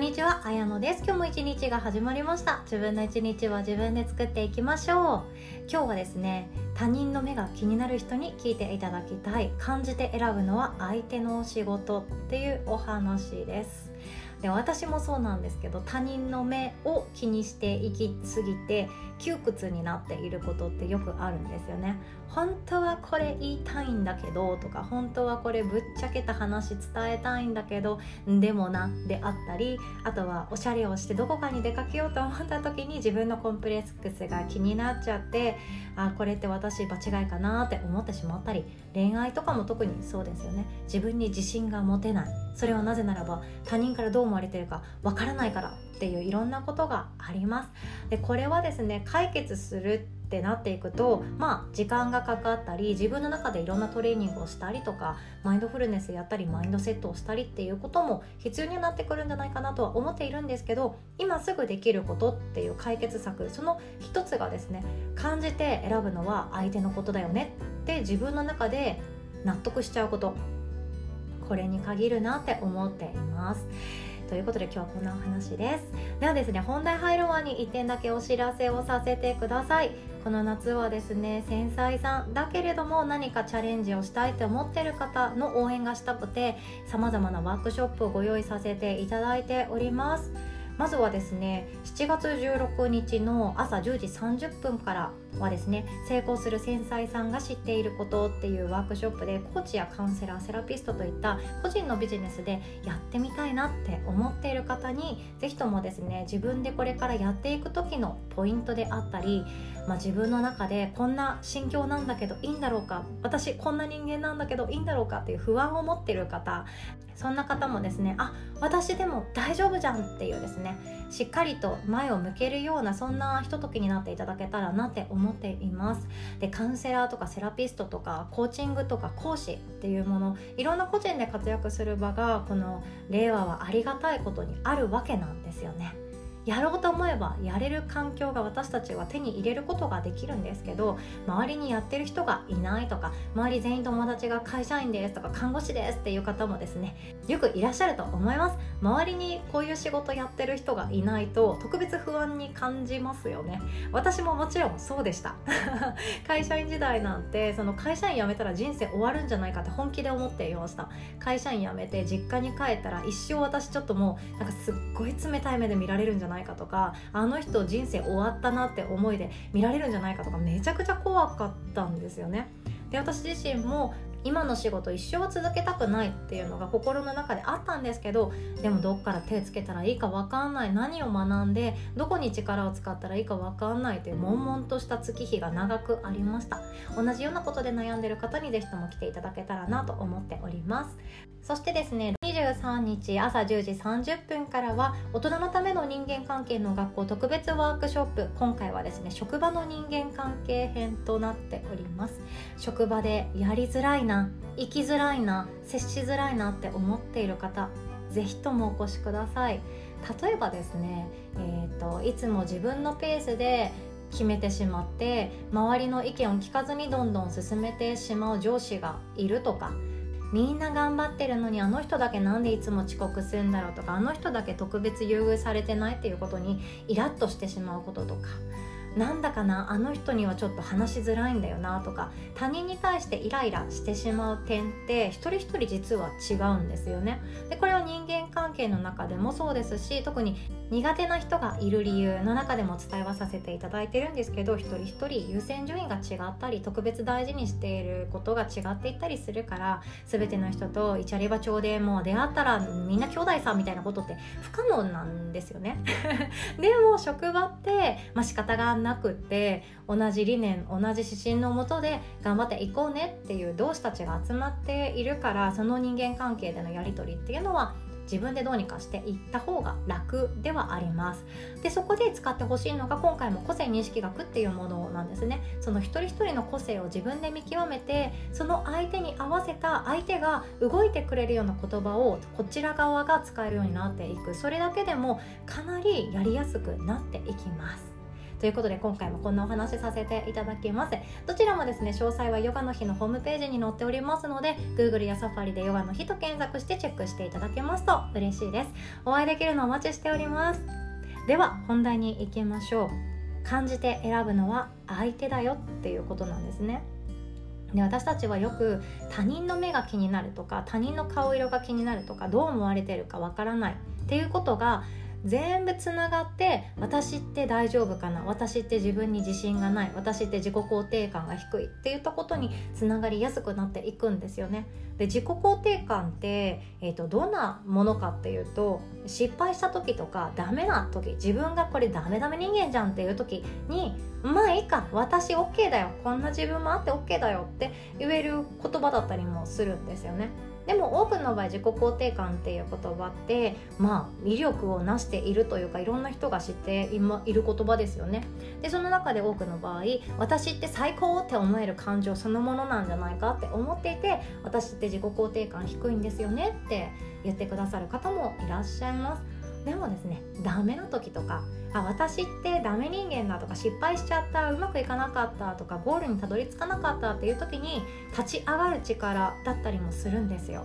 んにちは、あやのです。今日も一日が始まりました。自分の一日は自分で作っていきましょう。今日はですね、他人の目が気になる人に聞いていただきたい。感じて選ぶのは相手の仕事っていうお話です。で私もそうなんですけど他人の目を気にしていきすぎて窮屈になっていることってよくあるんですよね。本当はこれ言いたいんだけどとか本当はこれぶっちゃけた話伝えたいんだけどでもなであったりあとはおしゃれをしてどこかに出かけようと思った時に自分のコンプレックスが気になっちゃってあこれって私場違いかなって思ってしまったり恋愛とかも特にそうですよね。自分に自信が持てない。それはなぜならば他人からどう思われてるかわからないからっていういろんなことがあります。でこれはですね解決するってなっていくとまあ時間がかかったり自分の中でいろんなトレーニングをしたりとかマインドフルネスやったりマインドセットをしたりっていうことも必要になってくるんじゃないかなとは思っているんですけど今すぐできることっていう解決策その一つがですね感じて選ぶのは相手のことだよねって自分の中で納得しちゃうこと。これに限るなって思っています。ということで今日はこんなお話です。ではですね本題入る前に1点だけお知らせをさせてください。この夏はですね繊細さんだけれども何かチャレンジをしたいと思ってる方の応援がしたくてさまざまなワークショップをご用意させていただいております。まずはですね7月16日の朝10時30分からはですね成功する繊細さんが知っていることっていうワークショップでコーチやカウンセラーセラピストといった個人のビジネスでやってみたいなって思っている方に是非ともですね自分でこれからやっていく時のポイントであったり、まあ、自分の中でこんな心境なんだけどいいんだろうか私こんな人間なんだけどいいんだろうかっていう不安を持ってる方そんな方もですねあ私でも大丈夫じゃんっていうですねしっかりと前を向けるようなそんなひとときになっていただけたらなって思います。っています。でカウンセラーとかセラピストとかコーチングとか講師っていうものいろんな個人で活躍する場がこの令和はありがたいことにあるわけなんですよね。やろうと思えばやれる環境が私たちは手に入れることができるんですけど周りにやってる人がいないとか周り全員友達が会社員ですとか看護師ですっていう方もですねよくいらっしゃると思います。周りにこういう仕事やってる人がいないと特別不安に感じますよね。私ももちろんそうでした。会社員時代なんてその会社員辞めたら人生終わるんじゃないかって本気で思っていました。会社員辞めて実家に帰ったら一生私ちょっともうなんかすっごい冷たい目で見られるんじゃないないかとかあの人人生終わったなって思いで見られるんじゃないかとかめちゃくちゃ怖かったんですよね。で私自身も今の仕事一生続けたくないっていうのが心の中であったんですけどでもどっから手つけたらいいか分かんない。何を学んでどこに力を使ったらいいか分かんないという悶々とした月日が長くありました。同じようなことで悩んでる方に是非とも来ていただけたらなと思っております。そしてですね23日朝10時30分からは大人のための人間関係の学校特別ワークショップ。今回はですね職場の人間関係編となっております。職場でやりづらいな生きづらいな接しづらいなって思っている方是非ともお越しください。例えばですね、えーと、いつも自分のペースで決めてしまって周りの意見を聞かずにどんどん進めてしまう上司がいるとかみんな頑張ってるのにあの人だけなんでいつも遅刻するんだろうとかあの人だけ特別優遇されてないっていうことにイラッとしてしまうこととかなんだかなあの人にはちょっと話しづらいんだよなとか他人に対してイライラしてしまう点って一人一人実は違うんですよね。でこれは人間関係の中でもそうですし特に苦手な人がいる理由の中でも伝えはさせていただいてるんですけど一人一人優先順位が違ったり特別大事にしていることが違っていったりするから全ての人とイチャリバ町でもう出会ったらみんな兄弟さんみたいなことって不可能なんですよね。でも職場って、まあ、仕方がなくって同じ理念同じ指針のもとで頑張っていこうねっていう同志たちが集まっているからその人間関係でのやり取りっていうのは自分でどうにかしていった方が楽ではあります。でそこで使ってほしいのが今回も個性認識学っていうものなんですね。その一人一人の個性を自分で見極めてその相手に合わせた相手が動いてくれるような言葉をこちら側が使えるようになっていく。それだけでもかなりやりやすくなっていきます。ということで今回もこんなお話させていただきます。どちらもですね詳細はヨガの日のホームページに載っておりますので Google や Safari でヨガの日と検索してチェックしていただけますと嬉しいです。お会いできるのお待ちしております。では本題に行きましょう。感じて選ぶのは相手だよっていうことなんですね。で私たちはよく他人の目が気になるとか他人の顔色が気になるとかどう思われてるかわからないっていうことが全部つながって私って大丈夫かな？私って自分に自信がない？私って自己肯定感が低いっていったことにつながりやすくなっていくんですよね。で自己肯定感って、えーと、どんなものかっていうと失敗した時とかダメな時自分がこれダメダメ人間じゃんっていう時にまあいいか私 OK だよこんな自分もあって OK だよって言える言葉だったりもするんですよね。でも多くの場合自己肯定感っていう言葉ってまあ魅力をなしているというかいろんな人が知っている言葉ですよね。でその中で多くの場合私って最高って思える感情そのものなんじゃないかって思っていて私って自己肯定感低いんですよねって言ってくださる方もいらっしゃいます。でもですねダメな時とかあ私ってダメ人間だとか失敗しちゃったうまくいかなかったとかゴールにたどり着かなかったっていう時に立ち上がる力だったりもするんですよ。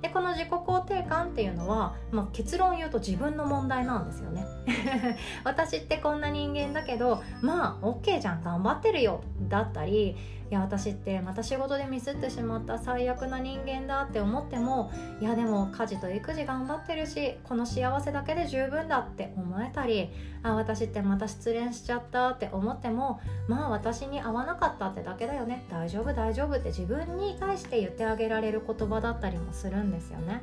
でこの自己肯定感っていうのは、まあ、結論言うと自分の問題なんですよね。私ってこんな人間だけどまあ OK じゃん頑張ってるよだったりいや私ってまた仕事でミスってしまった最悪な人間だって思ってもいやでも家事と育児頑張ってるしこの幸せだけで十分だって思えたりあ私ってまた失恋しちゃったって思ってもまあ私に合わなかったってだけだよね。大丈夫大丈夫って自分に対して言ってあげられる言葉だったりもするんですよね。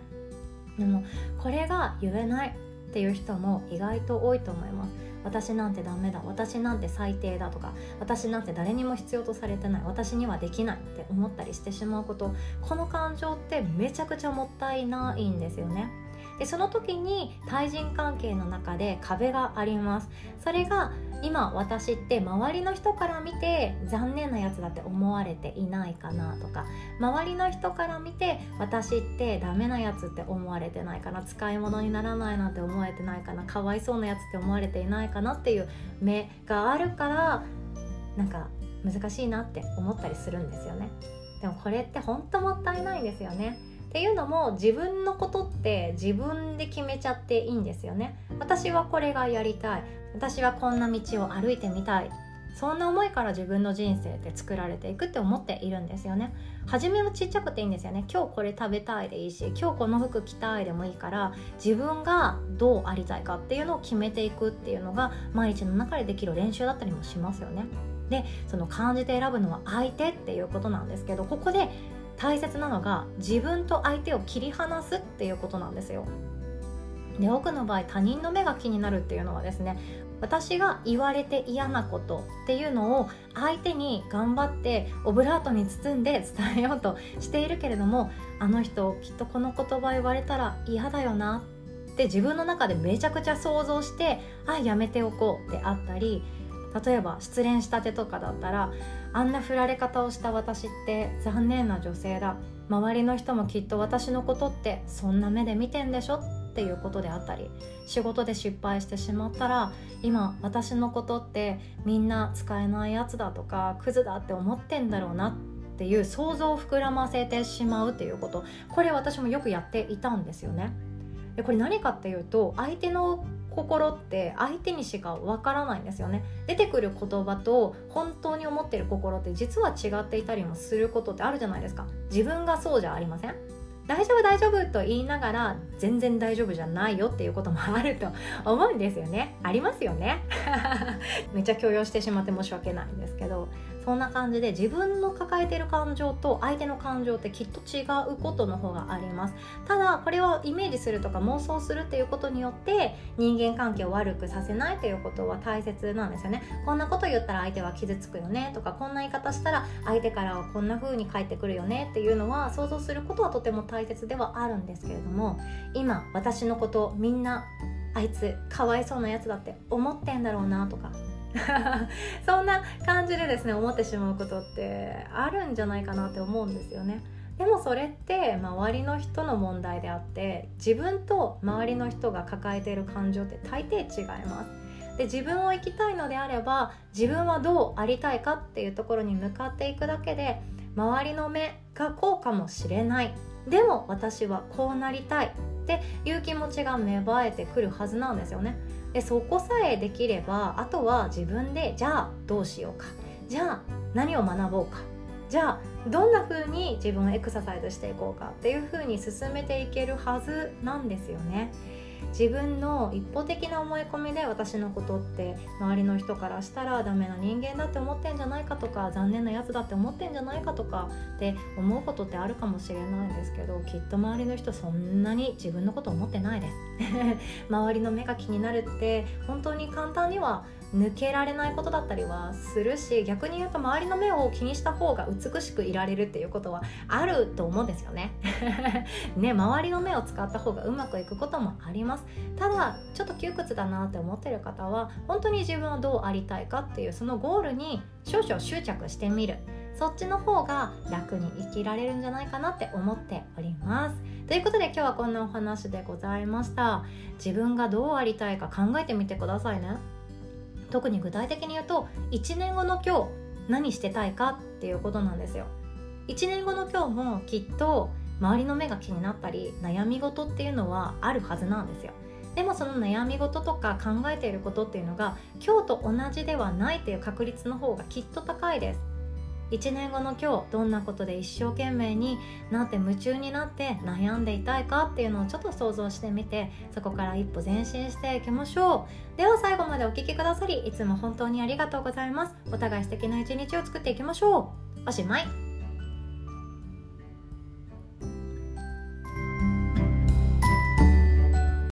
でもこれが言えない。っていう人も意外と多いと思います。私なんてダメだ。私なんて最低だとか私なんて誰にも必要とされてない。私にはできないって思ったりしてしまうこと。この感情ってめちゃくちゃもったいないんですよね。でその時に対人関係の中で壁があります。それが今私って周りの人から見て残念なやつだって思われていないかなとか周りの人から見て私ってダメなやつって思われてないかな使い物にならないなんて思われてないかなかわいそうなやつって思われていないかなっていう目があるからなんか難しいなって思ったりするんですよね。でもこれって本当もったいないんですよね。っていうのも自分のことって自分で決めちゃっていいんですよね。私はこれがやりたい。私はこんな道を歩いてみたい。そんな思いから自分の人生って作られていくって思っているんですよね。初めはちっちゃくていいんですよね。今日これ食べたいでいいし今日この服着たいでもいいから自分がどうありたいかっていうのを決めていくっていうのが毎日の中でできる練習だったりもしますよね。でその感じて選ぶのは相手っていうことなんですけどここで大切なのが自分と相手を切り離すっていうことなんですよ。で多くの場合他人の目が気になるっていうのはですね私が言われて嫌なことっていうのを相手に頑張ってオブラートに包んで伝えようとしているけれどもあの人きっとこの言葉言われたら嫌だよなって自分の中でめちゃくちゃ想像してあやめておこうってあったり例えば失恋したてとかだったらあんな振られ方をした私って残念な女性だ周りの人もきっと私のことってそんな目で見てんでしょっていうことであったり仕事で失敗してしまったら今私のことってみんな使えないやつだとかクズだって思ってんだろうなっていう想像を膨らませてしまうっていうことこれ私もよくやっていたんですよね。でこれ何かっていうと相手の心って相手にしかわからないんですよね。出てくる言葉と本当に思ってる心って実は違っていたりもすることってあるじゃないですか。自分がそうじゃありません。大丈夫大丈夫と言いながら全然大丈夫じゃないよっていうこともあると思うんですよね。ありますよね。めっちゃ強要してしまって申し訳ないんですけど。そんな感じで自分の抱えてる感情と相手の感情ってきっと違うことの方があります。ただこれをイメージするとか妄想するっていうことによって人間関係を悪くさせないということは大切なんですよね。こんなこと言ったら相手は傷つくよねとかこんな言い方したら相手からはこんな風に返ってくるよねっていうのは想像することはとても大切ではあるんですけれども今私のことみんなあいつかわいそうなやつだって思ってんだろうなとか そんな感じでですね思ってしまうことってあるんじゃないかなって思うんですよね。でもそれって周りの人の問題であって自分と周りの人が抱えている感情って大抵違います。で自分を生きたいのであれば自分はどうありたいかっていうところに向かっていくだけで周りの目がこうかもしれないでも私はこうなりたいっていう気持ちが芽生えてくるはずなんですよねでそこさえできればあとは自分でじゃあどうしようかじゃあ何を学ぼうかじゃあどんな風に自分をエクササイズしていこうかっていう風に進めていけるはずなんですよね。自分の一方的な思い込みで私のことって周りの人からしたらダメな人間だって思ってんじゃないかとか残念なやつだって思ってんじゃないかとかって思うことってあるかもしれないんですけどきっと周りの人そんなに自分のこと思ってないです。周りの目が気になるって本当に簡単には抜けられないことだったりはするし逆に言うと周りの目を気にした方が美しくいられるっていうことはあると思うんですよね。ね周りの目を使った方がうまくいくこともあります。ただちょっと窮屈だなって思ってる方は本当に自分はどうありたいかっていうそのゴールに少々執着してみる。そっちの方が楽に生きられるんじゃないかなって思っております。ということで今日はこんなお話でございました。自分がどうありたいか考えてみてくださいね。特に具体的に言うと1年後の今日何してたいかっていうことなんですよ。1年後の今日もきっと周りの目が気になったり悩み事っていうのはあるはずなんですよ。でもその悩み事とか考えていることっていうのが今日と同じではないっていう確率の方がきっと高いです。1年後の今日どんなことで一生懸命になって夢中になって悩んでいたいかっていうのをちょっと想像してみてそこから一歩前進していきましょう。では最後までお聴きくださりいつも本当にありがとうございます。お互い素敵な一日を作っていきましょう。おしまい。